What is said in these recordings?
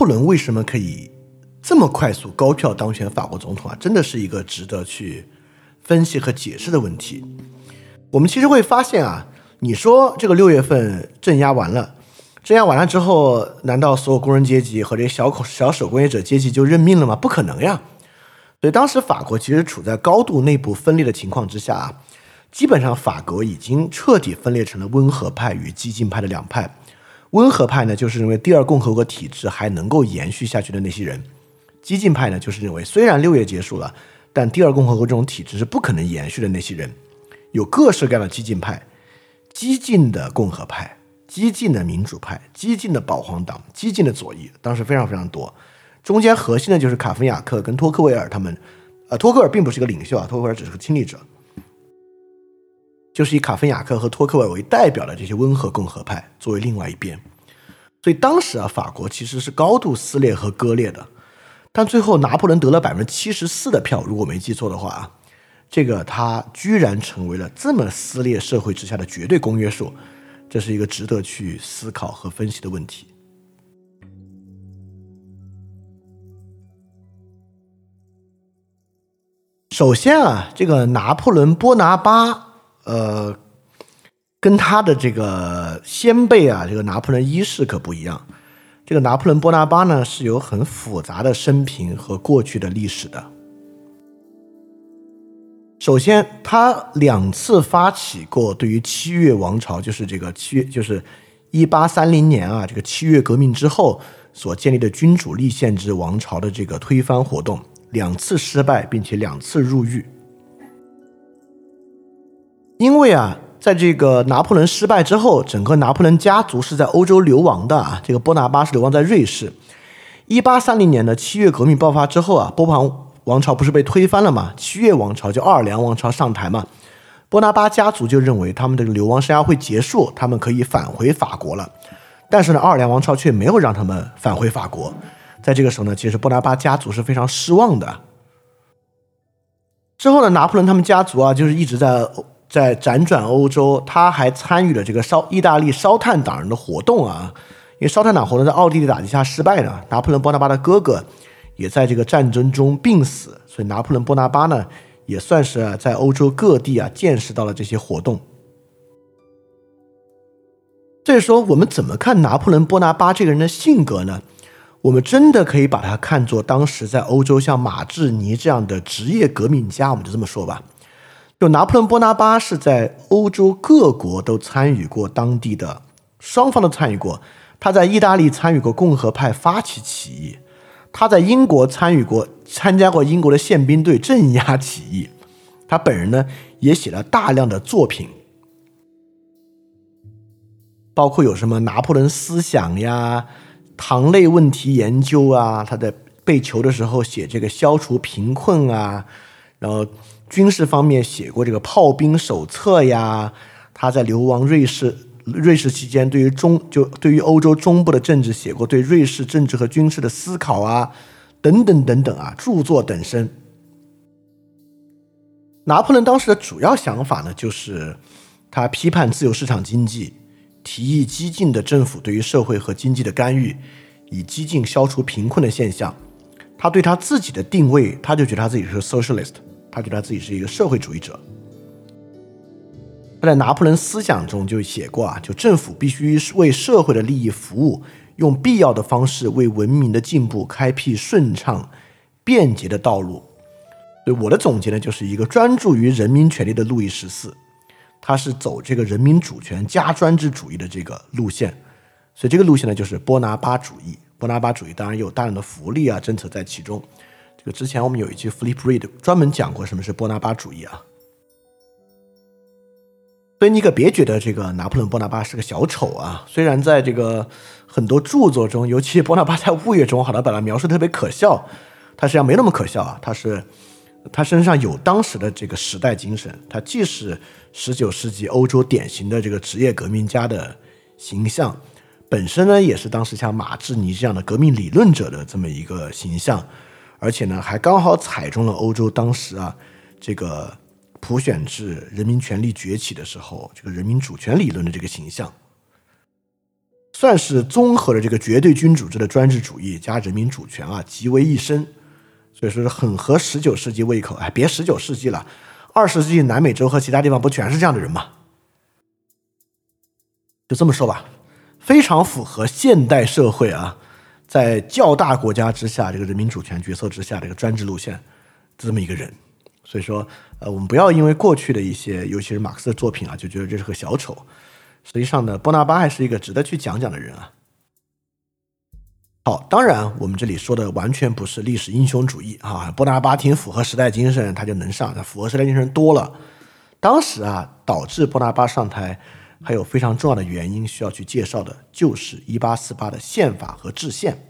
布伦为什么可以这么快速高票当选法国总统啊？真的是一个值得去分析和解释的问题。我们其实会发现啊，你说这个六月份镇压完了，镇压完了之后，难道所有工人阶级和这些小口小手工业者阶级就认命了吗？不可能呀！所以当时法国其实处在高度内部分裂的情况之下啊，基本上法国已经彻底分裂成了温和派与激进派的两派。温和派呢，就是认为第二共和国体制还能够延续下去的那些人；激进派呢，就是认为虽然六月结束了，但第二共和国这种体制是不可能延续的那些人。有各式各样的激进派，激进的共和派、激进的民主派、激进的保皇党、激进的左翼，当时非常非常多。中间核心的就是卡芬雅克跟托克维尔他们。呃，托克尔并不是一个领袖啊，托克维尔只是个亲历者。就是以卡芬雅克和托克维为代表的这些温和共和派作为另外一边，所以当时啊，法国其实是高度撕裂和割裂的。但最后拿破仑得了百分之七十四的票，如果没记错的话啊，这个他居然成为了这么撕裂社会之下的绝对公约数，这是一个值得去思考和分析的问题。首先啊，这个拿破仑波拿巴。呃，跟他的这个先辈啊，这个拿破仑一世可不一样。这个拿破仑波拿巴呢，是有很复杂的生平和过去的历史的。首先，他两次发起过对于七月王朝，就是这个七月，就是一八三零年啊，这个七月革命之后所建立的君主立宪制王朝的这个推翻活动，两次失败，并且两次入狱。因为啊，在这个拿破仑失败之后，整个拿破仑家族是在欧洲流亡的啊。这个波拿巴是流亡在瑞士。一八三零年的七月革命爆发之后啊，波旁王朝不是被推翻了嘛？七月王朝就奥尔良王朝上台嘛。波拿巴家族就认为他们的流亡生涯会结束，他们可以返回法国了。但是呢，奥尔良王朝却没有让他们返回法国。在这个时候呢，其实波拿巴家族是非常失望的。之后呢，拿破仑他们家族啊，就是一直在。在辗转欧洲，他还参与了这个烧意大利烧炭党人的活动啊，因为烧炭党活动在奥地利打击下失败了，拿破仑波拿巴的哥哥也在这个战争中病死，所以拿破仑波拿巴呢也算是在欧洲各地啊见识到了这些活动。所以说，我们怎么看拿破仑波拿巴这个人的性格呢？我们真的可以把他看作当时在欧洲像马志尼这样的职业革命家，我们就这么说吧。就拿破仑波拿巴是在欧洲各国都参与过当地的，双方都参与过。他在意大利参与过共和派发起起义，他在英国参与过参加过英国的宪兵队镇压起义。他本人呢也写了大量的作品，包括有什么拿破仑思想呀、糖类问题研究啊。他在被囚的时候写这个消除贫困啊，然后。军事方面写过这个炮兵手册呀，他在流亡瑞士瑞士期间，对于中就对于欧洲中部的政治写过对瑞士政治和军事的思考啊，等等等等啊，著作等身。拿破仑当时的主要想法呢，就是他批判自由市场经济，提议激进的政府对于社会和经济的干预，以激进消除贫困的现象。他对他自己的定位，他就觉得他自己是 socialist。他觉得他自己是一个社会主义者。他在拿破仑思想中就写过啊，就政府必须为社会的利益服务，用必要的方式为文明的进步开辟顺畅、便捷的道路。所以我的总结呢，就是一个专注于人民权利的路易十四，他是走这个人民主权加专制主义的这个路线。所以这个路线呢，就是波拿巴主义。波拿巴主义当然有大量的福利啊政策在其中。这个之前我们有一期 Flip Read 专门讲过什么是波拿巴主义啊，所以你可别觉得这个拿破仑波拿巴是个小丑啊。虽然在这个很多著作中，尤其波拿巴在物乐中，好像把他描述特别可笑，他实际上没那么可笑啊。他是他身上有当时的这个时代精神，他既是十九世纪欧洲典型的这个职业革命家的形象，本身呢也是当时像马志尼这样的革命理论者的这么一个形象。而且呢，还刚好踩中了欧洲当时啊这个普选制、人民权力崛起的时候，这个人民主权理论的这个形象，算是综合了这个绝对君主制的专制主义加人民主权啊，集为一身，所以说是很合十九世纪胃口。哎，别十九世纪了，二十世纪南美洲和其他地方不全是这样的人吗？就这么说吧，非常符合现代社会啊。在较大国家之下，这个人民主权角色之下，这个专制路线，这么一个人，所以说，呃，我们不要因为过去的一些，尤其是马克思的作品啊，就觉得这是个小丑。实际上呢，波拿巴还是一个值得去讲讲的人啊。好，当然，我们这里说的完全不是历史英雄主义啊。波拿巴挺符合时代精神，他就能上，符合时代精神多了。当时啊，导致波拿巴上台。还有非常重要的原因需要去介绍的，就是一八四八的宪法和制宪。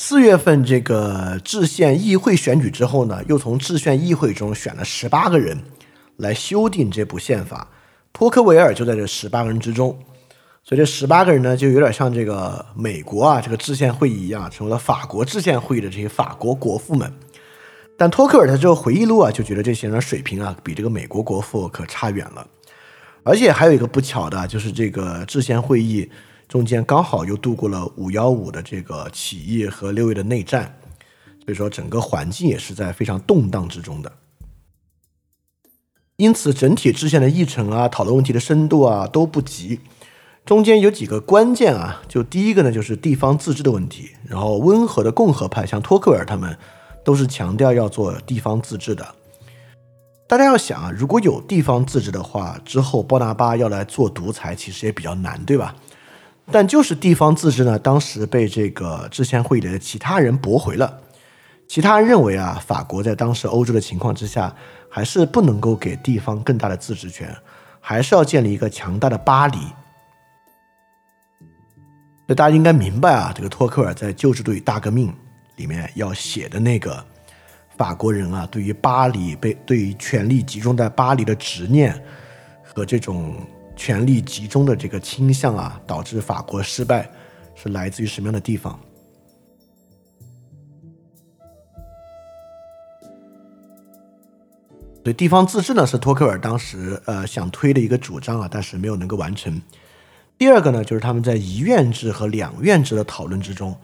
四月份这个制宪议会选举之后呢，又从制宪议会中选了十八个人来修订这部宪法，托克维尔就在这十八个人之中。所以这十八个人呢，就有点像这个美国啊这个制宪会议一样，成为了法国制宪会议的这些法国国父们。但托克尔他这个回忆录啊，就觉得这些人的水平啊，比这个美国国父可差远了。而且还有一个不巧的，就是这个制宪会议中间刚好又度过了五幺五的这个起义和六月的内战，所以说整个环境也是在非常动荡之中的。因此，整体制宪的议程啊，讨论问题的深度啊都不及。中间有几个关键啊，就第一个呢，就是地方自治的问题。然后温和的共和派，像托克尔他们。都是强调要做地方自治的。大家要想啊，如果有地方自治的话，之后波拿巴要来做独裁，其实也比较难，对吧？但就是地方自治呢，当时被这个制宪会议的其他人驳回了。其他人认为啊，法国在当时欧洲的情况之下，还是不能够给地方更大的自治权，还是要建立一个强大的巴黎。那大家应该明白啊，这个托克尔在《旧制度与大革命》。里面要写的那个法国人啊，对于巴黎被对于权力集中在巴黎的执念和这种权力集中的这个倾向啊，导致法国失败，是来自于什么样的地方？对地方自治呢，是托克尔当时呃想推的一个主张啊，但是没有能够完成。第二个呢，就是他们在一院制和两院制的讨论之中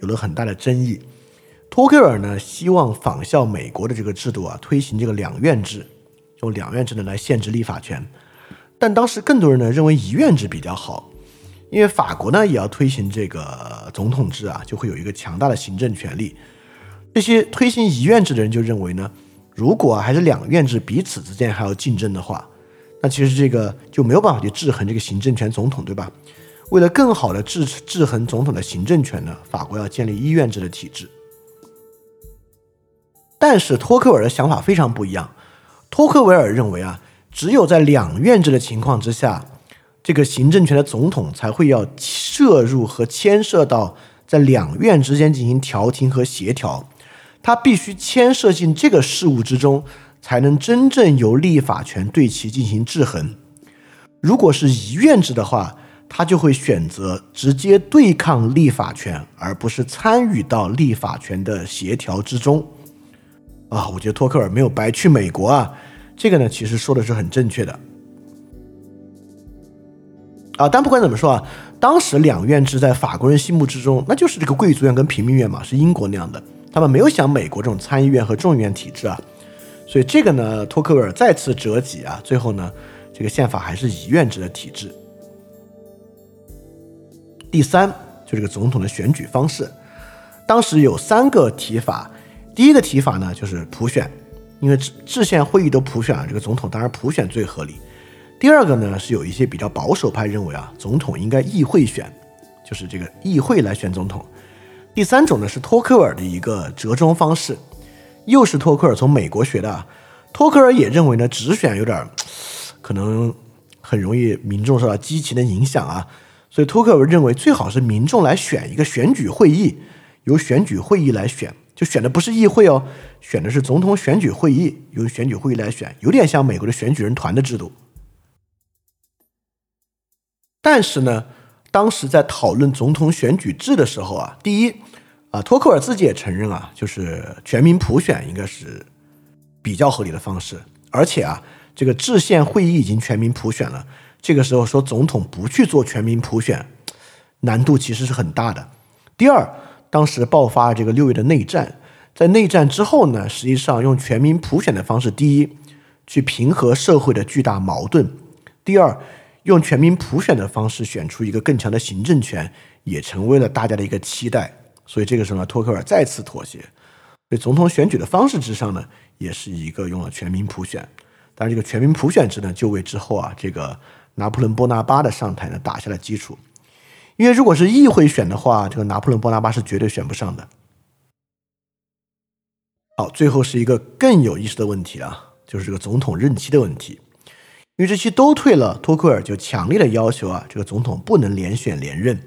有了很大的争议。托克尔呢，希望仿效美国的这个制度啊，推行这个两院制，用两院制呢来限制立法权。但当时更多人呢认为一院制比较好，因为法国呢也要推行这个总统制啊，就会有一个强大的行政权力。这些推行一院制的人就认为呢，如果还是两院制彼此之间还要竞争的话，那其实这个就没有办法去制衡这个行政权总统，对吧？为了更好的制制衡总统的行政权呢，法国要建立一院制的体制。但是托克维尔的想法非常不一样。托克维尔认为啊，只有在两院制的情况之下，这个行政权的总统才会要涉入和牵涉到在两院之间进行调停和协调，他必须牵涉进这个事务之中，才能真正由立法权对其进行制衡。如果是一院制的话，他就会选择直接对抗立法权，而不是参与到立法权的协调之中。啊，我觉得托克尔没有白去美国啊，这个呢其实说的是很正确的。啊，但不管怎么说啊，当时两院制在法国人心目之中，那就是这个贵族院跟平民院嘛，是英国那样的，他们没有像美国这种参议院和众议院体制啊，所以这个呢，托克维尔再次折戟啊，最后呢，这个宪法还是以院制的体制。第三，就这个总统的选举方式，当时有三个提法。第一个提法呢，就是普选，因为制制宪会议都普选了，这个总统当然普选最合理。第二个呢，是有一些比较保守派认为啊，总统应该议会选，就是这个议会来选总统。第三种呢，是托克尔的一个折中方式，又是托克尔从美国学的。托克尔也认为呢，直选有点可能很容易民众受到激情的影响啊，所以托克尔认为最好是民众来选一个选举会议，由选举会议来选。就选的不是议会哦，选的是总统选举会议，由选举会议来选，有点像美国的选举人团的制度。但是呢，当时在讨论总统选举制的时候啊，第一啊，托克尔自己也承认啊，就是全民普选应该是比较合理的方式，而且啊，这个制宪会议已经全民普选了，这个时候说总统不去做全民普选，难度其实是很大的。第二，当时爆发这个六月的内战，在内战之后呢，实际上用全民普选的方式，第一，去平和社会的巨大矛盾；第二，用全民普选的方式选出一个更强的行政权，也成为了大家的一个期待。所以这个时候呢，托克尔再次妥协。所以总统选举的方式之上呢，也是一个用了全民普选。但是这个全民普选制呢，就为之后啊这个拿破仑波拿巴的上台呢打下了基础。因为如果是议会选的话，这个拿破仑·波拿巴是绝对选不上的。好，最后是一个更有意思的问题啊，就是这个总统任期的问题。因为这期都退了，托克尔就强烈的要求啊，这个总统不能连选连任，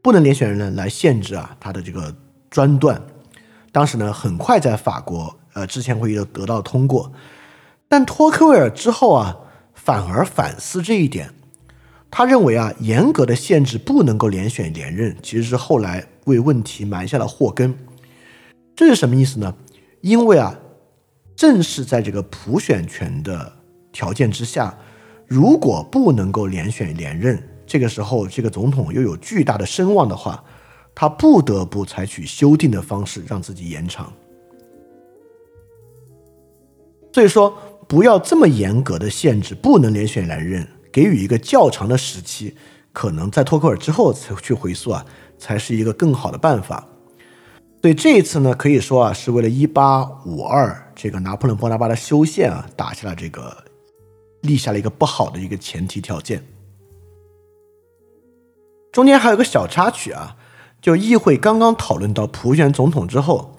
不能连选连任来限制啊他的这个专断。当时呢，很快在法国呃制宪会议就得到通过，但托克维尔之后啊，反而反思这一点。他认为啊，严格的限制不能够连选连任，其实是后来为问题埋下了祸根。这是什么意思呢？因为啊，正是在这个普选权的条件之下，如果不能够连选连任，这个时候这个总统又有巨大的声望的话，他不得不采取修订的方式让自己延长。所以说，不要这么严格的限制，不能连选连任。给予一个较长的时期，可能在托克尔之后才去回溯啊，才是一个更好的办法。所以这一次呢，可以说啊，是为了一八五二这个拿破仑波拿巴的修宪啊，打下了这个立下了一个不好的一个前提条件。中间还有个小插曲啊，就议会刚刚讨论到普选总统之后，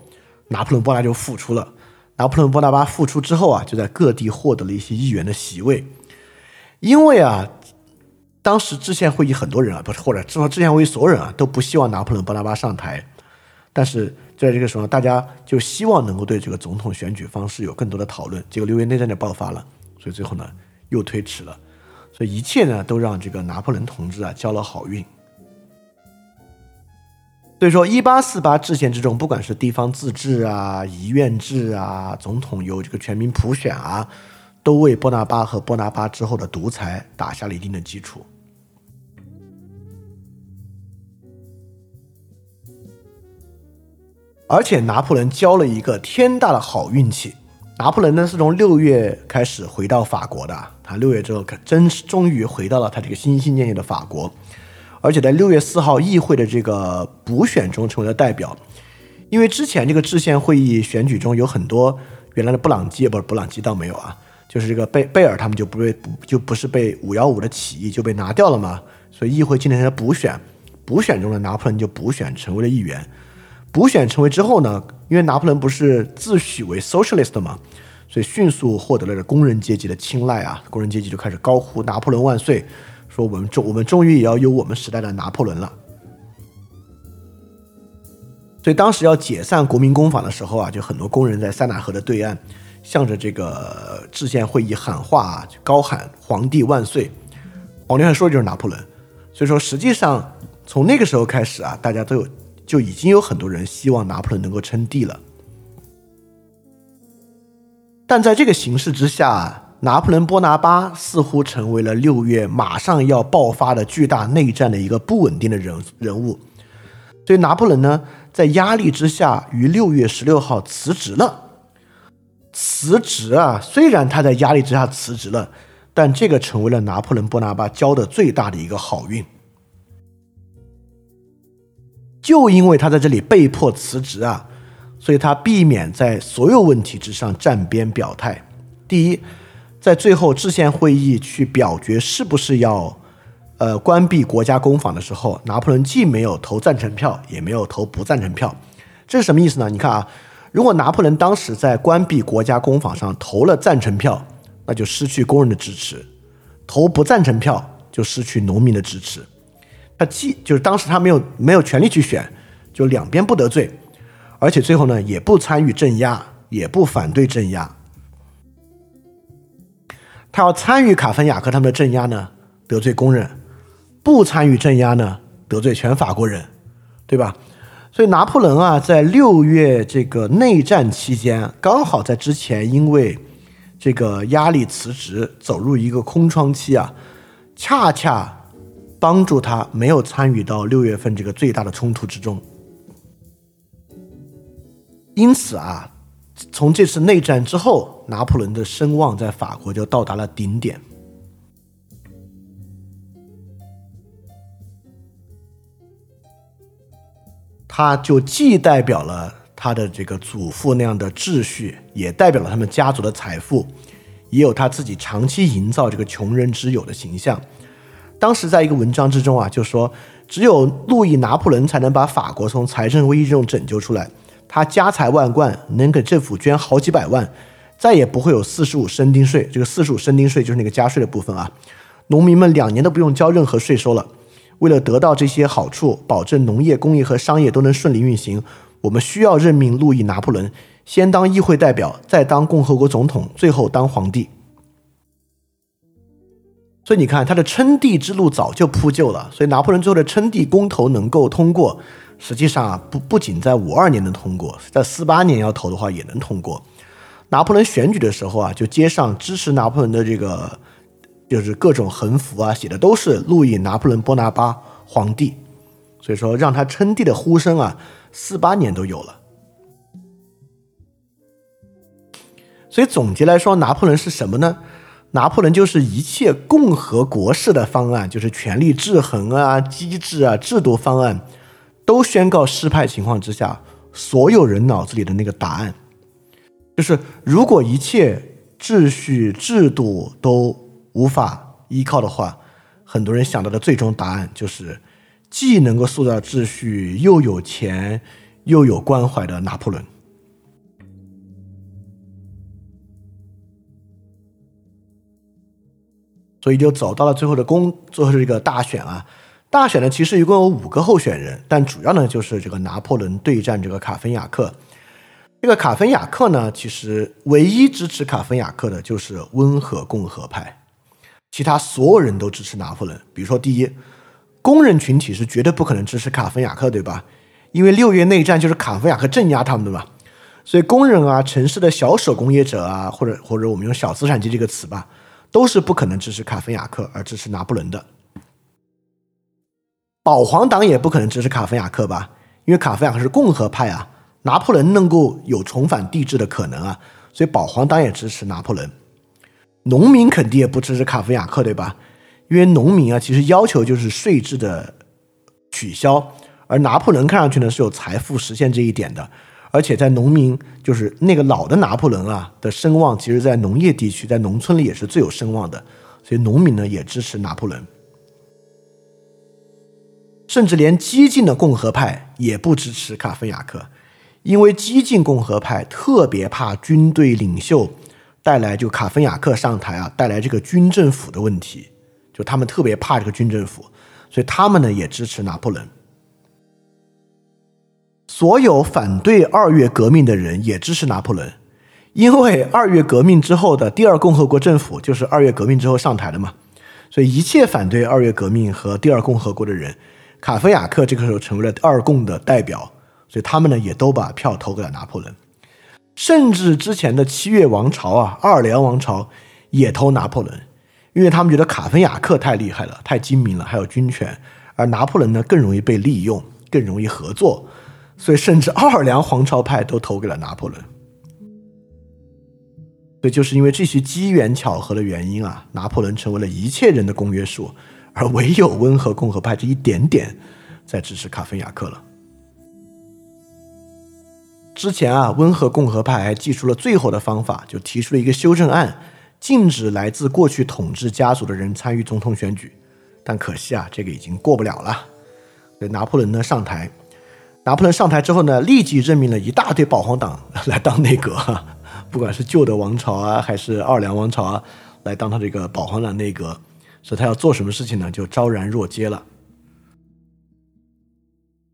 拿破仑波拿就复出了。拿破仑波拿巴复出之后啊，就在各地获得了一些议员的席位。因为啊，当时制宪会议很多人啊，不是或者至少制宪会议所有人啊，都不希望拿破仑·波拿巴上台。但是在这个时候，大家就希望能够对这个总统选举方式有更多的讨论。结果六月内战就爆发了，所以最后呢又推迟了。所以一切呢都让这个拿破仑同志啊交了好运。所以说，一八四八制宪之中，不管是地方自治啊、议院制啊、总统由这个全民普选啊。都为波拿巴和波拿巴之后的独裁打下了一定的基础，而且拿破仑交了一个天大的好运气。拿破仑呢是从六月开始回到法国的，他六月之后可真是终于回到了他这个心心念念的法国，而且在六月四号议会的这个补选中成为了代表。因为之前这个制宪会议选举中有很多原来的布朗基，不是布朗基倒没有啊。就是这个贝贝尔他们就不被就不是被五幺五的起义就被拿掉了嘛，所以议会今年的补选，补选中的拿破仑就补选成为了议员，补选成为之后呢，因为拿破仑不是自诩为 socialist 嘛，所以迅速获得了工人阶级的青睐啊，工人阶级就开始高呼拿破仑万岁，说我们终我们终于也要有我们时代的拿破仑了。所以当时要解散国民工坊的时候啊，就很多工人在塞纳河的对岸。向着这个制宪会议喊话，高喊“皇帝万岁”。皇帝说的就是拿破仑，所以说实际上从那个时候开始啊，大家都有就已经有很多人希望拿破仑能够称帝了。但在这个形势之下，拿破仑波拿巴似乎成为了六月马上要爆发的巨大内战的一个不稳定的人人物。所以拿破仑呢，在压力之下，于六月十六号辞职了。辞职啊！虽然他在压力之下辞职了，但这个成为了拿破仑·波拿巴交的最大的一个好运。就因为他在这里被迫辞职啊，所以他避免在所有问题之上站边表态。第一，在最后制宪会议去表决是不是要呃关闭国家工坊的时候，拿破仑既没有投赞成票，也没有投不赞成票。这是什么意思呢？你看啊。如果拿破仑当时在关闭国家工坊上投了赞成票，那就失去工人的支持；投不赞成票就失去农民的支持。他既就是当时他没有没有权利去选，就两边不得罪，而且最后呢也不参与镇压，也不反对镇压。他要参与卡芬雅克他们的镇压呢，得罪工人；不参与镇压呢，得罪全法国人，对吧？所以拿破仑啊，在六月这个内战期间，刚好在之前因为这个压力辞职，走入一个空窗期啊，恰恰帮助他没有参与到六月份这个最大的冲突之中。因此啊，从这次内战之后，拿破仑的声望在法国就到达了顶点。他就既代表了他的这个祖父那样的秩序，也代表了他们家族的财富，也有他自己长期营造这个穷人之友的形象。当时在一个文章之中啊，就说只有路易拿破仑才能把法国从财政危机中拯救出来。他家财万贯，能给政府捐好几百万，再也不会有四十五升丁税。这个四十五升丁税就是那个加税的部分啊，农民们两年都不用交任何税收了。为了得到这些好处，保证农业、工业和商业都能顺利运行，我们需要任命路易·拿破仑先当议会代表，再当共和国总统，最后当皇帝。所以你看，他的称帝之路早就铺就了。所以拿破仑最后的称帝公投能够通过，实际上啊，不不仅在五二年能通过，在四八年要投的话也能通过。拿破仑选举的时候啊，就街上支持拿破仑的这个。就是各种横幅啊，写的都是路易拿破仑波拿巴皇帝，所以说让他称帝的呼声啊，四八年都有了。所以总结来说，拿破仑是什么呢？拿破仑就是一切共和国式的方案，就是权力制衡啊、机制啊、制度方案，都宣告失败情况之下，所有人脑子里的那个答案，就是如果一切秩序制度都。无法依靠的话，很多人想到的最终答案就是既能够塑造秩序，又有钱，又有关怀的拿破仑。所以就走到了最后的公，最后这个大选啊。大选呢，其实一共有五个候选人，但主要呢就是这个拿破仑对战这个卡芬雅克。这个卡芬雅克呢，其实唯一支持卡芬雅克的就是温和共和派。其他所有人都支持拿破仑。比如说，第一，工人群体是绝对不可能支持卡芬雅克，对吧？因为六月内战就是卡芬雅克镇压他们的嘛。所以，工人啊，城市的小手工业者啊，或者或者我们用小资产阶级这个词吧，都是不可能支持卡芬雅克而支持拿破仑的。保皇党也不可能支持卡芬雅克吧？因为卡芬雅克是共和派啊，拿破仑能够有重返帝制的可能啊，所以保皇党也支持拿破仑。农民肯定也不支持卡夫雅克，对吧？因为农民啊，其实要求就是税制的取消，而拿破仑看上去呢是有财富实现这一点的，而且在农民就是那个老的拿破仑啊的声望，其实在农业地区，在农村里也是最有声望的，所以农民呢也支持拿破仑，甚至连激进的共和派也不支持卡芬雅克，因为激进共和派特别怕军队领袖。带来就卡芬雅克上台啊，带来这个军政府的问题，就他们特别怕这个军政府，所以他们呢也支持拿破仑。所有反对二月革命的人也支持拿破仑，因为二月革命之后的第二共和国政府就是二月革命之后上台的嘛，所以一切反对二月革命和第二共和国的人，卡芬雅克这个时候成为了二共的代表，所以他们呢也都把票投给了拿破仑。甚至之前的七月王朝啊，奥尔良王朝也投拿破仑，因为他们觉得卡芬雅克太厉害了，太精明了，还有军权，而拿破仑呢更容易被利用，更容易合作，所以甚至奥尔良皇朝派都投给了拿破仑。所以就是因为这些机缘巧合的原因啊，拿破仑成为了一切人的公约数，而唯有温和共和派这一点点在支持卡芬雅克了。之前啊，温和共和派还祭出了最后的方法，就提出了一个修正案，禁止来自过去统治家族的人参与总统选举。但可惜啊，这个已经过不了了。所以拿破仑呢上台，拿破仑上台之后呢，立即任命了一大堆保皇党来当内阁，不管是旧的王朝啊，还是奥尔良王朝啊，来当他这个保皇党内阁。所以他要做什么事情呢，就昭然若揭了。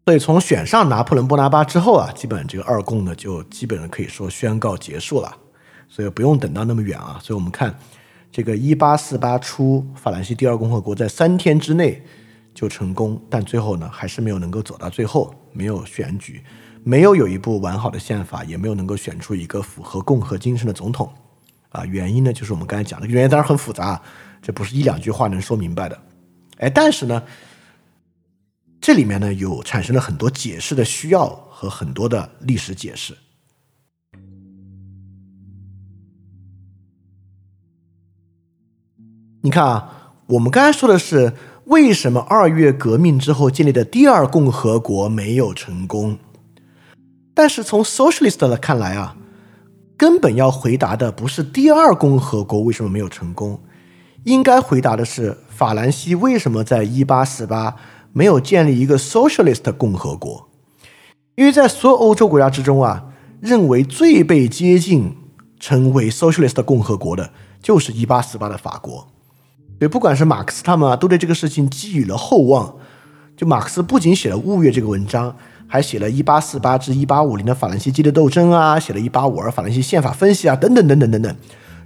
所以从选上拿破仑·波拿巴之后啊，基本这个二共呢就基本上可以说宣告结束了，所以不用等到那么远啊。所以我们看这个一八四八初，法兰西第二共和国在三天之内就成功，但最后呢，还是没有能够走到最后，没有选举，没有有一部完好的宪法，也没有能够选出一个符合共和精神的总统。啊，原因呢，就是我们刚才讲的原因，当然很复杂，这不是一两句话能说明白的。哎，但是呢，这里面呢，有产生了很多解释的需要和很多的历史解释。你看啊，我们刚才说的是为什么二月革命之后建立的第二共和国没有成功，但是从 socialist 的看来啊，根本要回答的不是第二共和国为什么没有成功，应该回答的是法兰西为什么在一八四八没有建立一个 socialist 共和国，因为在所有欧洲国家之中啊，认为最被接近成为 socialist 共和国的就是一八四八的法国。对，不管是马克思他们啊，都对这个事情寄予了厚望。就马克思不仅写了《物月》这个文章，还写了1848至1850的法兰西激烈斗争啊，写了一852法兰西宪法分析啊，等等等等等等，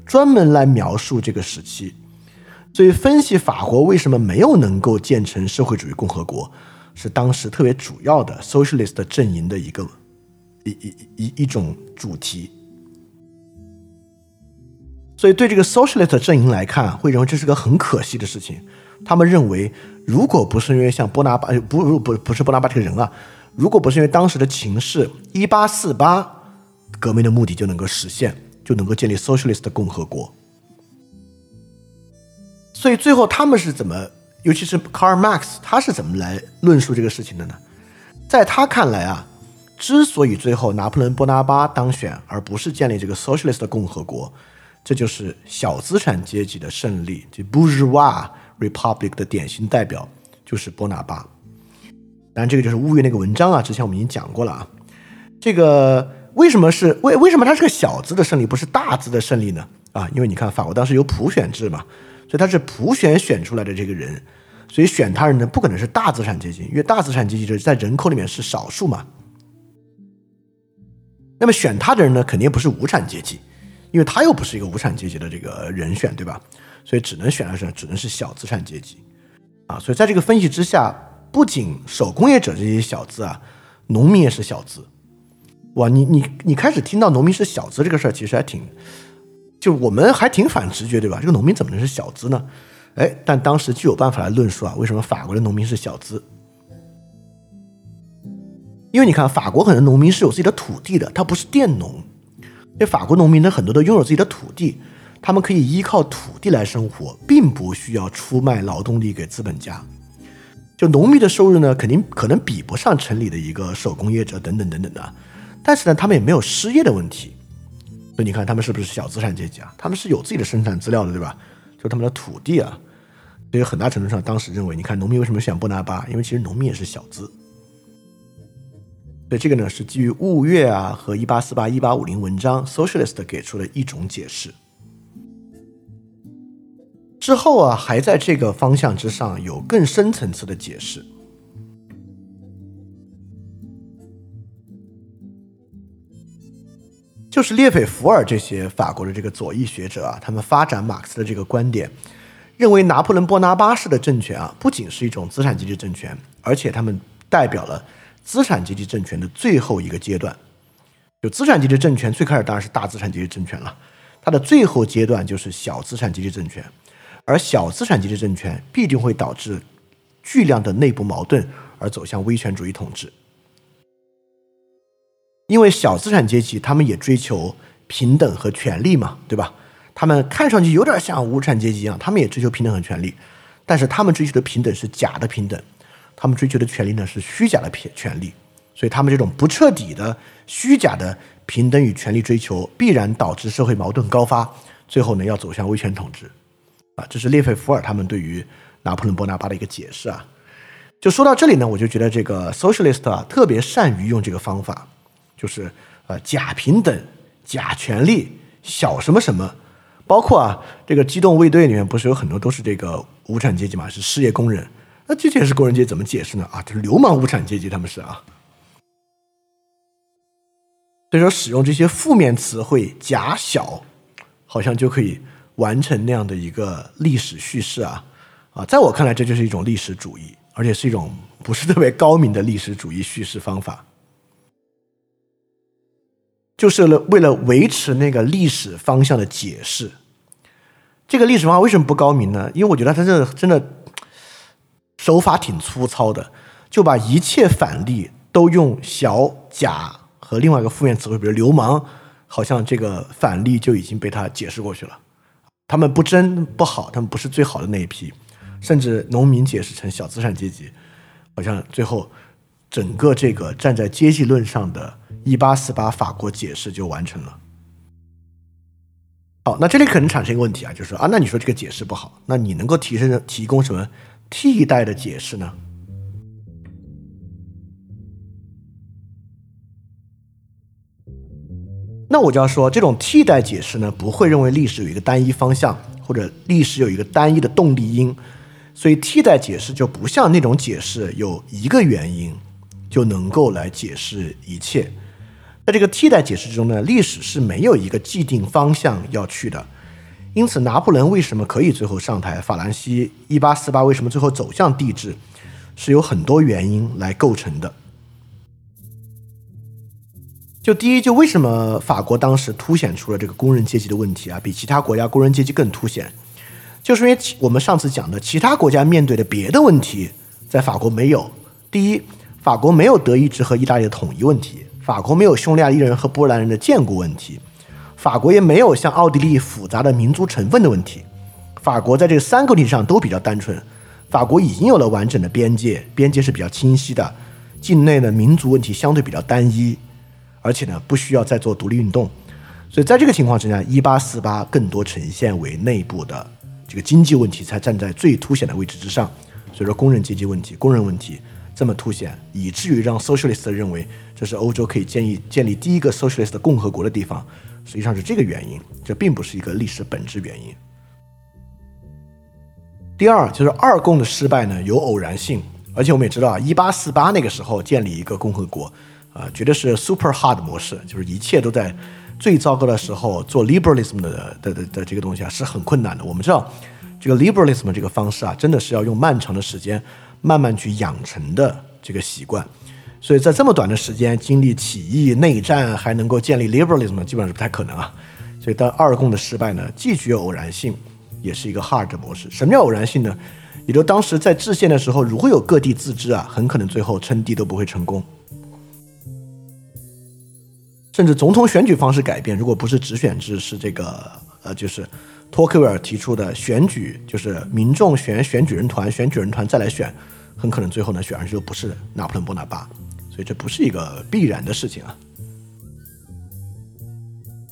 专门来描述这个时期。所以，分析法国为什么没有能够建成社会主义共和国，是当时特别主要的 socialist 阵营的一个一一一一种主题。所以，对这个 socialist 阵营来看，会认为这是个很可惜的事情。他们认为，如果不是因为像波拿巴，不不不不是波拿巴这个人啊，如果不是因为当时的情势，一八四八革命的目的就能够实现，就能够建立 socialist 共和国。所以，最后他们是怎么，尤其是 Karl Marx，他是怎么来论述这个事情的呢？在他看来啊，之所以最后拿破仑波拿巴当选，而不是建立这个 socialist 共和国。这就是小资产阶级的胜利，就 bourgeois republic 的典型代表就是波拿巴。当然，这个就是乌月那个文章啊，之前我们已经讲过了啊。这个为什么是为为什么它是个小资的胜利，不是大资的胜利呢？啊，因为你看法国当时有普选制嘛，所以他是普选选出来的这个人，所以选他人呢不可能是大资产阶级，因为大资产阶级在人口里面是少数嘛。那么选他的人呢，肯定不是无产阶级。因为他又不是一个无产阶级的这个人选，对吧？所以只能选的是只能是小资产阶级，啊，所以在这个分析之下，不仅手工业者这些小资啊，农民也是小资，哇，你你你开始听到农民是小资这个事儿，其实还挺，就我们还挺反直觉，对吧？这个农民怎么能是小资呢？哎，但当时就有办法来论述啊，为什么法国的农民是小资？因为你看，法国很多农民是有自己的土地的，他不是佃农。这法国农民呢，很多都拥有自己的土地，他们可以依靠土地来生活，并不需要出卖劳动力给资本家。就农民的收入呢，肯定可能比不上城里的一个手工业者等等等等的，但是呢，他们也没有失业的问题。所以你看，他们是不是小资产阶级啊？他们是有自己的生产资料的，对吧？就他们的土地啊。所以很大程度上，当时认为，你看农民为什么选波拿巴？因为其实农民也是小资。所以这个呢是基于物月啊和一八四八一八五零文章 socialist 给出的一种解释。之后啊还在这个方向之上有更深层次的解释，就是列斐福尔这些法国的这个左翼学者啊，他们发展马克思的这个观点，认为拿破仑波拿巴式的政权啊不仅是一种资产阶级政权，而且他们代表了。资产阶级政权的最后一个阶段，就资产阶级政权最开始当然是大资产阶级政权了，它的最后阶段就是小资产阶级政权，而小资产阶级政权必定会导致巨量的内部矛盾而走向威权主义统治，因为小资产阶级他们也追求平等和权利嘛，对吧？他们看上去有点像无产阶级一样，他们也追求平等和权利，但是他们追求的平等是假的平等。他们追求的权利呢是虚假的权权利，所以他们这种不彻底的虚假的平等与权利追求，必然导致社会矛盾高发，最后呢要走向威权统治，啊，这是列斐福尔他们对于拿破仑波拿巴的一个解释啊。就说到这里呢，我就觉得这个 socialist 啊特别善于用这个方法，就是呃假平等、假权利、小什么什么，包括啊这个机动卫队里面不是有很多都是这个无产阶级嘛，是失业工人。那这件事工人阶级怎么解释呢？啊，就是流氓无产阶级，他们是啊。所以说，使用这些负面词汇“假小”，好像就可以完成那样的一个历史叙事啊啊！在我看来，这就是一种历史主义而且是一种不是特别高明的历史主义叙事方法，就是了为了维持那个历史方向的解释。这个历史方法为什么不高明呢？因为我觉得他这真的手法挺粗糙的，就把一切反例都用小假和另外一个负面词汇，比如流氓，好像这个反例就已经被他解释过去了。他们不真不好，他们不是最好的那一批，甚至农民解释成小资产阶级，好像最后整个这个站在阶级论上的1848法国解释就完成了。好，那这里可能产生一个问题啊，就是啊，那你说这个解释不好，那你能够提升提供什么替代的解释呢？那我就要说，这种替代解释呢，不会认为历史有一个单一方向，或者历史有一个单一的动力因，所以替代解释就不像那种解释有一个原因就能够来解释一切。在这个替代解释之中呢，历史是没有一个既定方向要去的，因此拿破仑为什么可以最后上台，法兰西一八四八为什么最后走向帝制，是有很多原因来构成的。就第一，就为什么法国当时凸显出了这个工人阶级的问题啊，比其他国家工人阶级更凸显，就是因为我们上次讲的其他国家面对的别的问题，在法国没有。第一，法国没有德意志和意大利的统一问题。法国没有匈牙利人和波兰人的建国问题，法国也没有像奥地利复杂的民族成分的问题。法国在这三个问题上都比较单纯。法国已经有了完整的边界，边界是比较清晰的。境内的民族问题相对比较单一，而且呢不需要再做独立运动。所以在这个情况之下，一八四八更多呈现为内部的这个经济问题才站在最凸显的位置之上。所以说工人阶级问题、工人问题这么凸显，以至于让 socialist 认为。这是欧洲可以建议建立第一个 socialist 共和国的地方，实际上是这个原因，这并不是一个历史本质原因。第二就是二共的失败呢有偶然性，而且我们也知道啊，一八四八那个时候建立一个共和国，啊，绝对是 super hard 模式，就是一切都在最糟糕的时候做 liberalism 的的的这个东西啊是很困难的。我们知道这个 liberalism 这个方式啊，真的是要用漫长的时间慢慢去养成的这个习惯。所以在这么短的时间经历起义内战，还能够建立 liberalism，基本上是不太可能啊。所以，当二共的失败呢，既具有偶然性，也是一个 hard 模式。什么叫偶然性呢？也就当时在制宪的时候，如果有各地自治啊，很可能最后称帝都不会成功。甚至总统选举方式改变，如果不是直选制，是这个呃，就是托克维尔提出的选举，就是民众选选举人团，选举人团再来选，很可能最后呢选上去就不是拿破仑波拿巴。所以这不是一个必然的事情啊。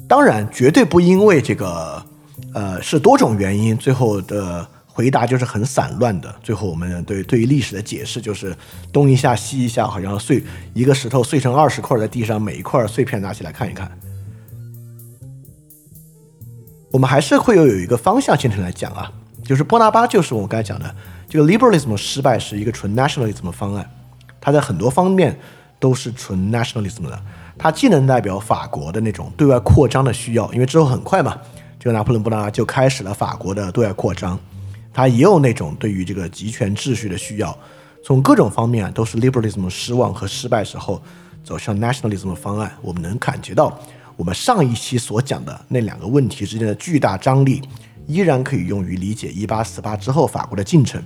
当然，绝对不因为这个，呃，是多种原因。最后的回答就是很散乱的。最后我们对对于历史的解释就是东一下西一下，好像碎一个石头碎成二十块在地上，每一块碎片拿起来看一看。我们还是会有有一个方向性来讲啊，就是波拿巴就是我们刚才讲的这个 liberalism 失败是一个纯 nationalism 的方案。它在很多方面都是纯 nationalism 的，它既能代表法国的那种对外扩张的需要，因为之后很快嘛，这个拿破仑波拿就开始了法国的对外扩张，它也有那种对于这个集权秩序的需要，从各种方面啊都是 liberalism 失望和失败时候走向 nationalism 的方案。我们能感觉到，我们上一期所讲的那两个问题之间的巨大张力，依然可以用于理解1848之后法国的进程。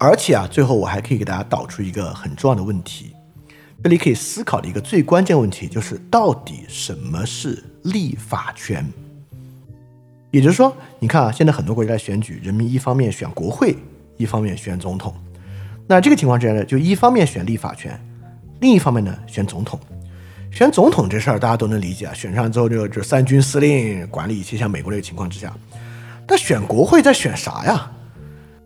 而且啊，最后我还可以给大家导出一个很重要的问题，这里可以思考的一个最关键问题就是，到底什么是立法权？也就是说，你看啊，现在很多国家在选举，人民一方面选国会，一方面选总统。那这个情况之下呢，就一方面选立法权，另一方面呢选总统。选总统这事儿大家都能理解啊，选上之后就就三军司令管理一切，像美国这个情况之下。但选国会在选啥呀？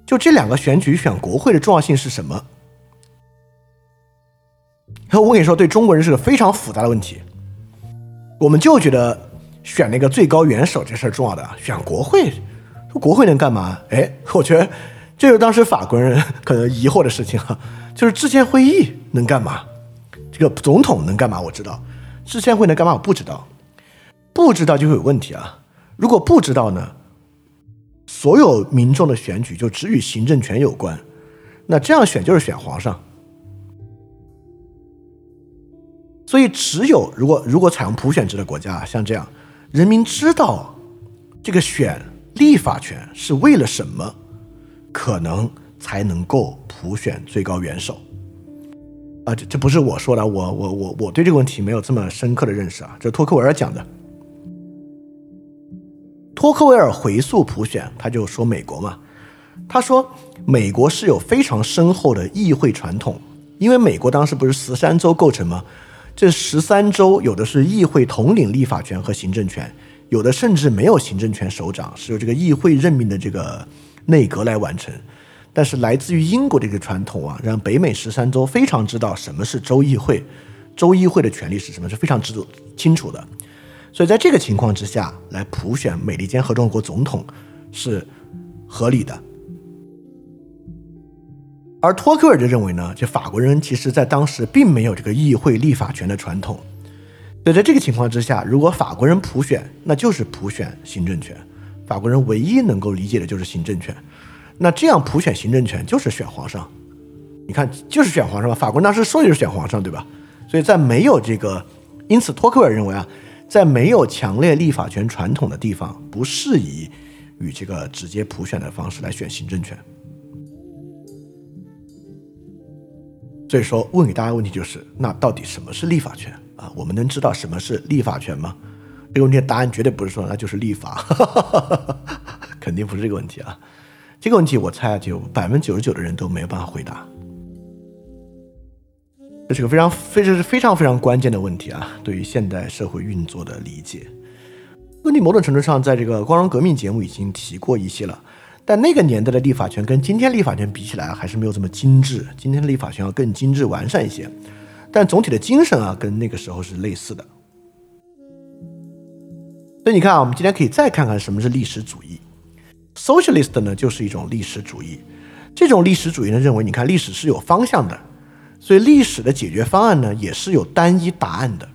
就这两个选举选国会的重要性是什么？我跟你说，对中国人是个非常复杂的问题。我们就觉得选那个最高元首这事儿重要的，选国会，国会能干嘛？哎，我觉得这是当时法国人可能疑惑的事情啊，就是制宪会议能干嘛？这个总统能干嘛？我知道，制宪会能干嘛？我不知道，不知道就会有问题啊。如果不知道呢？所有民众的选举就只与行政权有关，那这样选就是选皇上。所以，只有如果如果采用普选制的国家，像这样，人民知道这个选立法权是为了什么，可能才能够普选最高元首。啊，这这不是我说的，我我我我对这个问题没有这么深刻的认识啊，这是托克维尔讲的。托克维尔回溯普选，他就说美国嘛，他说美国是有非常深厚的议会传统，因为美国当时不是十三州构成吗？这十三州有的是议会统领立法权和行政权，有的甚至没有行政权首长，是由这个议会任命的这个内阁来完成。但是来自于英国的一个传统啊，让北美十三州非常知道什么是州议会，州议会的权利是什么，是非常知清楚的。所以在这个情况之下来普选美利坚合众国总统是合理的。而托克尔就认为呢，就法国人其实在当时并没有这个议会立法权的传统，所以在这个情况之下，如果法国人普选，那就是普选行政权。法国人唯一能够理解的就是行政权，那这样普选行政权就是选皇上。你看，就是选皇上吧？法国当时说就是选皇上，对吧？所以在没有这个，因此托克尔认为啊，在没有强烈立法权传统的地方，不适宜与这个直接普选的方式来选行政权。所以说，问给大家问题就是：那到底什么是立法权啊？我们能知道什么是立法权吗？这个问题的答案绝对不是说那就是立法，肯定不是这个问题啊。这个问题我猜啊就百分之九十九的人都没有办法回答。这是个非常、非常、非常、非常关键的问题啊！对于现代社会运作的理解，问题某种程度上在这个光荣革命节目已经提过一些了。但那个年代的立法权跟今天立法权比起来，还是没有这么精致。今天的立法权要更精致完善一些，但总体的精神啊，跟那个时候是类似的。所以你看啊，我们今天可以再看看什么是历史主义。Socialist 呢，就是一种历史主义。这种历史主义呢，认为你看历史是有方向的，所以历史的解决方案呢，也是有单一答案的。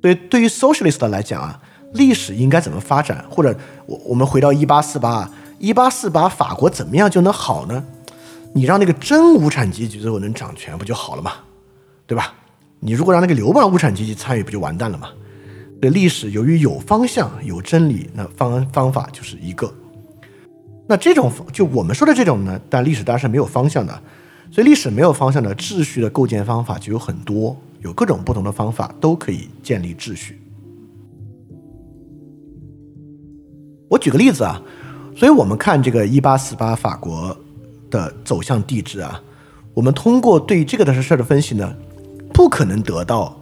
所以对于 Socialist 来讲啊，历史应该怎么发展，或者我我们回到一八四八。一八四八，法国怎么样就能好呢？你让那个真无产阶级最后能掌权，不就好了嘛？对吧？你如果让那个流氓无产阶级参与，不就完蛋了吗？对历史由于有方向、有真理，那方方法就是一个。那这种就我们说的这种呢，但历史当然是没有方向的，所以历史没有方向的秩序的构建方法就有很多，有各种不同的方法都可以建立秩序。我举个例子啊。所以，我们看这个一八四八法国的走向地质啊，我们通过对这个的事儿的分析呢，不可能得到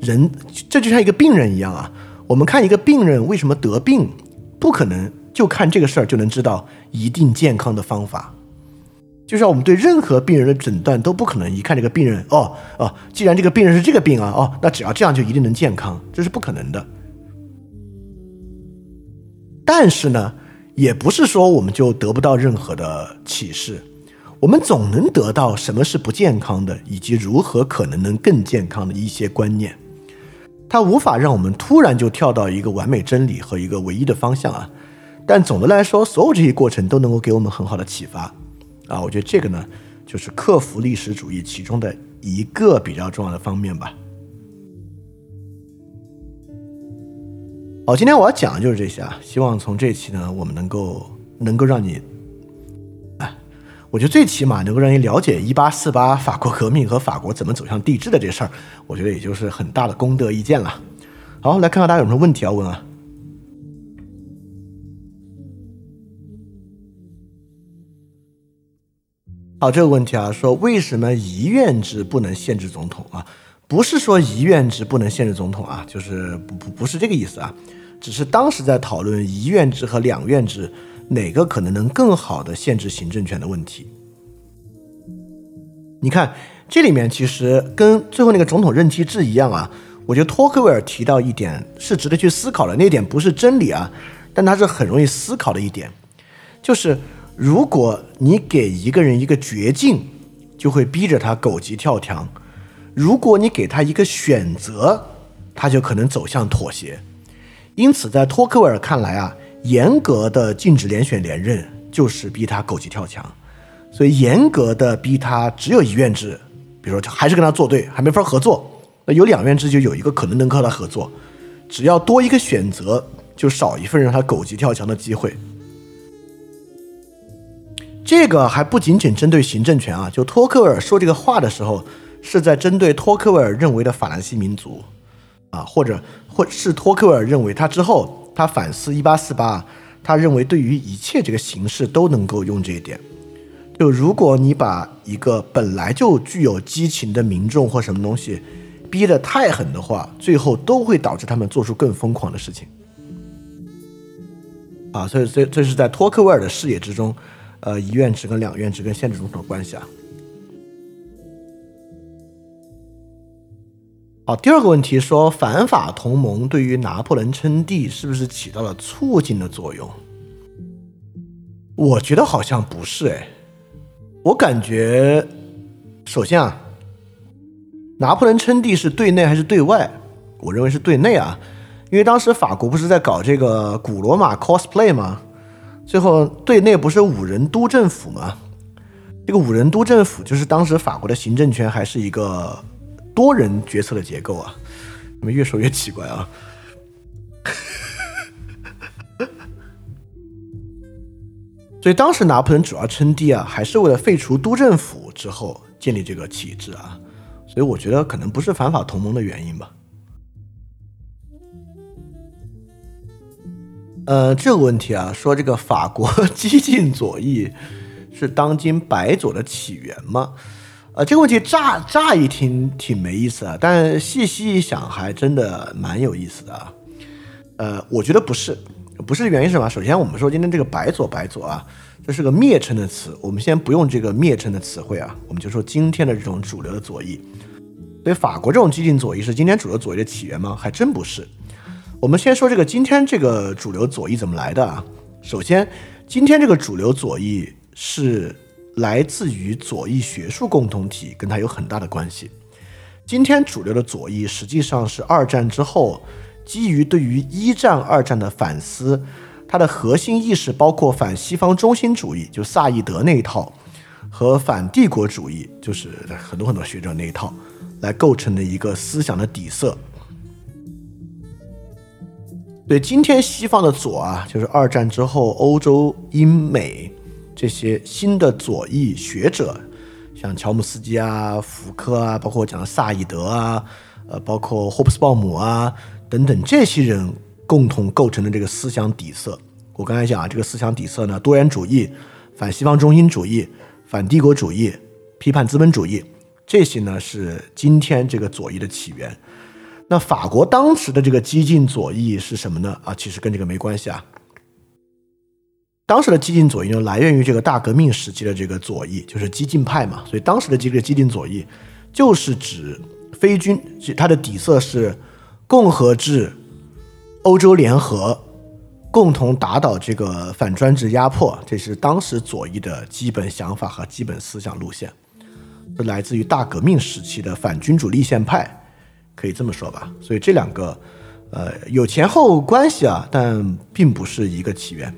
人，这就像一个病人一样啊。我们看一个病人为什么得病，不可能就看这个事儿就能知道一定健康的方法。就像我们对任何病人的诊断都不可能一看这个病人，哦哦，既然这个病人是这个病啊，哦，那只要这样就一定能健康，这是不可能的。但是呢？也不是说我们就得不到任何的启示，我们总能得到什么是不健康的，以及如何可能能更健康的一些观念。它无法让我们突然就跳到一个完美真理和一个唯一的方向啊，但总的来说，所有这些过程都能够给我们很好的启发啊。我觉得这个呢，就是克服历史主义其中的一个比较重要的方面吧。好，今天我要讲的就是这些啊。希望从这期呢，我们能够能够让你，哎，我觉得最起码能够让你了解一八四八法国革命和法国怎么走向帝制的这事儿，我觉得也就是很大的功德一件了。好，来看看大家有什么问题要问啊？好，这个问题啊，说为什么遗愿制不能限制总统啊？不是说遗愿制不能限制总统啊，就是不不不是这个意思啊。只是当时在讨论一院制和两院制哪个可能能更好的限制行政权的问题。你看这里面其实跟最后那个总统任期制一样啊，我觉得托克维尔提到一点是值得去思考的，那点不是真理啊，但它是很容易思考的一点，就是如果你给一个人一个绝境，就会逼着他狗急跳墙；如果你给他一个选择，他就可能走向妥协。因此，在托克维尔看来啊，严格的禁止连选连任就是逼他狗急跳墙，所以严格的逼他只有一院制，比如说还是跟他作对，还没法合作。那有两院制就有一个可能能和他合作，只要多一个选择，就少一份让他狗急跳墙的机会。这个还不仅仅针对行政权啊，就托克维尔说这个话的时候，是在针对托克维尔认为的法兰西民族，啊，或者或是托克维尔认为他之后他反思一八四八，他认为对于一切这个形式都能够用这一点。就如果你把一个本来就具有激情的民众或什么东西逼得太狠的话，最后都会导致他们做出更疯狂的事情。啊，所以这这是在托克维尔的视野之中。呃，一院制跟两院制跟现职总统的关系啊。好，第二个问题说反法同盟对于拿破仑称帝是不是起到了促进的作用？我觉得好像不是哎，我感觉，首先啊，拿破仑称帝是对内还是对外？我认为是对内啊，因为当时法国不是在搞这个古罗马 cosplay 吗？最后，对内不是五人督政府吗？这个五人督政府就是当时法国的行政权还是一个多人决策的结构啊。怎么越说越奇怪啊？所以当时拿破仑主要称帝啊，还是为了废除督政府之后建立这个体制啊。所以我觉得可能不是反法同盟的原因吧。呃，这个问题啊，说这个法国 激进左翼是当今白左的起源吗？呃，这个问题乍乍一听挺没意思啊，但细细一想还真的蛮有意思的啊。呃，我觉得不是，不是原因是什么？首先，我们说今天这个白左白左啊，这是个蔑称的词，我们先不用这个蔑称的词汇啊，我们就说今天的这种主流的左翼。所以，法国这种激进左翼是今天主流左翼的起源吗？还真不是。我们先说这个今天这个主流左翼怎么来的啊？首先，今天这个主流左翼是来自于左翼学术共同体，跟它有很大的关系。今天主流的左翼实际上是二战之后基于对于一战、二战的反思，它的核心意识包括反西方中心主义，就萨义德那一套，和反帝国主义，就是很多很多学者那一套，来构成的一个思想的底色。对，今天西方的左啊，就是二战之后欧洲、英美这些新的左翼学者，像乔姆斯基啊、福柯啊，包括我讲的萨义德啊，呃，包括霍布斯鲍姆啊等等这些人共同构成的这个思想底色。我刚才讲啊，这个思想底色呢，多元主义、反西方中心主义、反帝国主义、批判资本主义，这些呢是今天这个左翼的起源。那法国当时的这个激进左翼是什么呢？啊，其实跟这个没关系啊。当时的激进左翼呢，来源于这个大革命时期的这个左翼，就是激进派嘛。所以当时的这个激进左翼，就是指非军，它的底色是共和制、欧洲联合，共同打倒这个反专制压迫。这是当时左翼的基本想法和基本思想路线，是来自于大革命时期的反君主立宪派。可以这么说吧，所以这两个，呃，有前后关系啊，但并不是一个起源。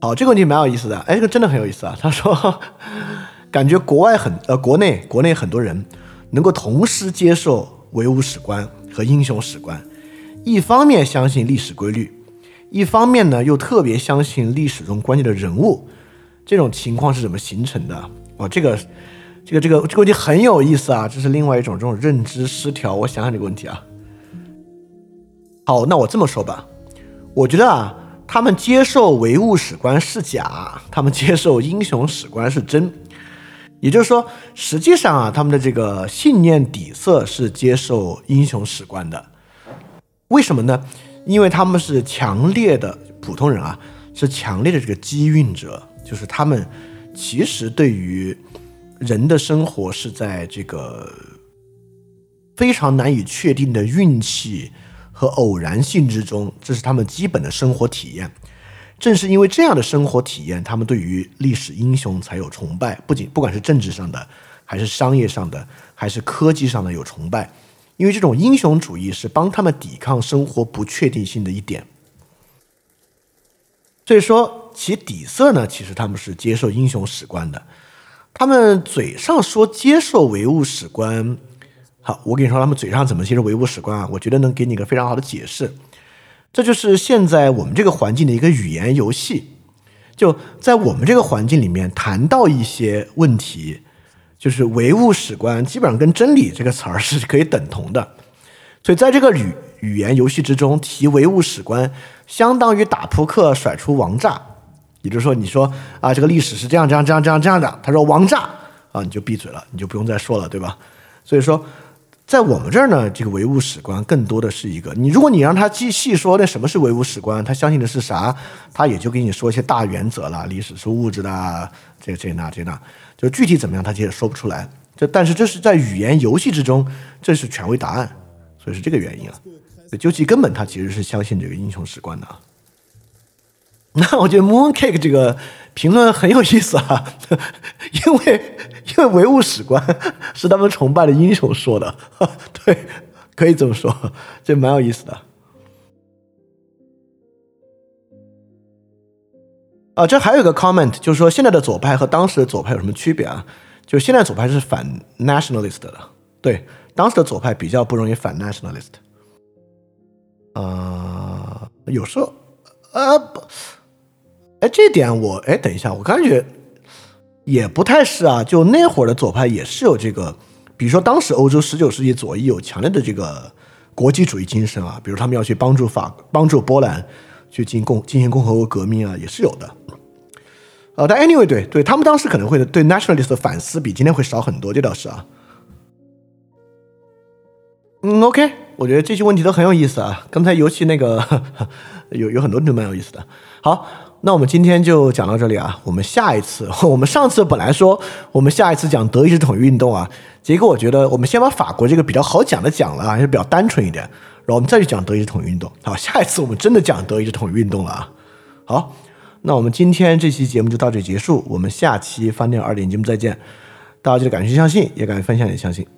好，这个问题蛮有意思的，哎，这个真的很有意思啊。他说，感觉国外很呃，国内国内很多人能够同时接受唯物史观和英雄史观，一方面相信历史规律，一方面呢又特别相信历史中关键的人物，这种情况是怎么形成的？哦，这个，这个，这个，这个问题很有意思啊！这是另外一种这种认知失调。我想想这个问题啊。好，那我这么说吧，我觉得啊，他们接受唯物史观是假，他们接受英雄史观是真。也就是说，实际上啊，他们的这个信念底色是接受英雄史观的。为什么呢？因为他们是强烈的普通人啊，是强烈的这个机运者，就是他们。其实，对于人的生活是在这个非常难以确定的运气和偶然性之中，这是他们基本的生活体验。正是因为这样的生活体验，他们对于历史英雄才有崇拜。不仅不管是政治上的，还是商业上的，还是科技上的有崇拜，因为这种英雄主义是帮他们抵抗生活不确定性的一点。所以说，其底色呢，其实他们是接受英雄史观的。他们嘴上说接受唯物史观，好，我跟你说他们嘴上怎么接受唯物史观啊？我觉得能给你一个非常好的解释。这就是现在我们这个环境的一个语言游戏。就在我们这个环境里面谈到一些问题，就是唯物史观基本上跟真理这个词儿是可以等同的。所以在这个语语言游戏之中提唯物史观。相当于打扑克甩出王炸，也就是说，你说啊，这个历史是这样这样这样这样这样的，他说王炸啊，你就闭嘴了，你就不用再说了，对吧？所以说，在我们这儿呢，这个唯物史观更多的是一个，你如果你让他细细说那什么是唯物史观，他相信的是啥，他也就给你说一些大原则了，历史是物质的，这这那这那，就具体怎么样，他其实说不出来。这但是这是在语言游戏之中，这是权威答案，所以是这个原因啊。究其根本，他其实是相信这个英雄史观的啊。那我觉得 Mooncake 这个评论很有意思啊，因为因为唯物史观 是他们崇拜的英雄说的，对，可以这么说，这蛮有意思的。啊，这还有个 comment，就是说现在的左派和当时的左派有什么区别啊？就现在左派是反 nationalist 的，对，当时的左派比较不容易反 nationalist。呃，有时候，呃不，哎，这点我哎，等一下，我感觉也不太是啊。就那会儿的左派也是有这个，比如说当时欧洲十九世纪左翼有强烈的这个国际主义精神啊，比如他们要去帮助法、帮助波兰去进共进行共和国革命啊，也是有的。呃，但 anyway，对对，他们当时可能会对 nationalist 的反思比今天会少很多，这倒是啊。嗯，OK。我觉得这些问题都很有意思啊！刚才尤其那个 有有很多都蛮有意思的。好，那我们今天就讲到这里啊。我们下一次，我们上次本来说我们下一次讲德意志统一运动啊，结果我觉得我们先把法国这个比较好讲的讲了，还是比较单纯一点，然后我们再去讲德意志统一运动。好，下一次我们真的讲德意志统一运动了啊！好，那我们今天这期节目就到这里结束，我们下期翻店二点节目再见。大家记得感谢相信，也感谢分享，也相信。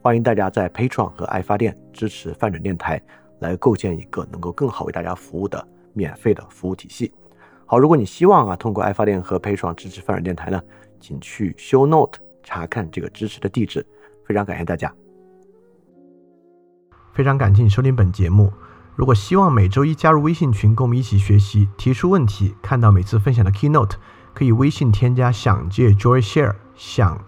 欢迎大家在 Patreon 和爱发电支持泛转电台，来构建一个能够更好为大家服务的免费的服务体系。好，如果你希望啊通过爱发电和 Patreon 支持泛转电台呢，请去 Show Note 查看这个支持的地址。非常感谢大家，非常感谢你收听本节目。如果希望每周一加入微信群，跟我们一起学习，提出问题，看到每次分享的 Keynote，可以微信添加想借 Joy Share 想。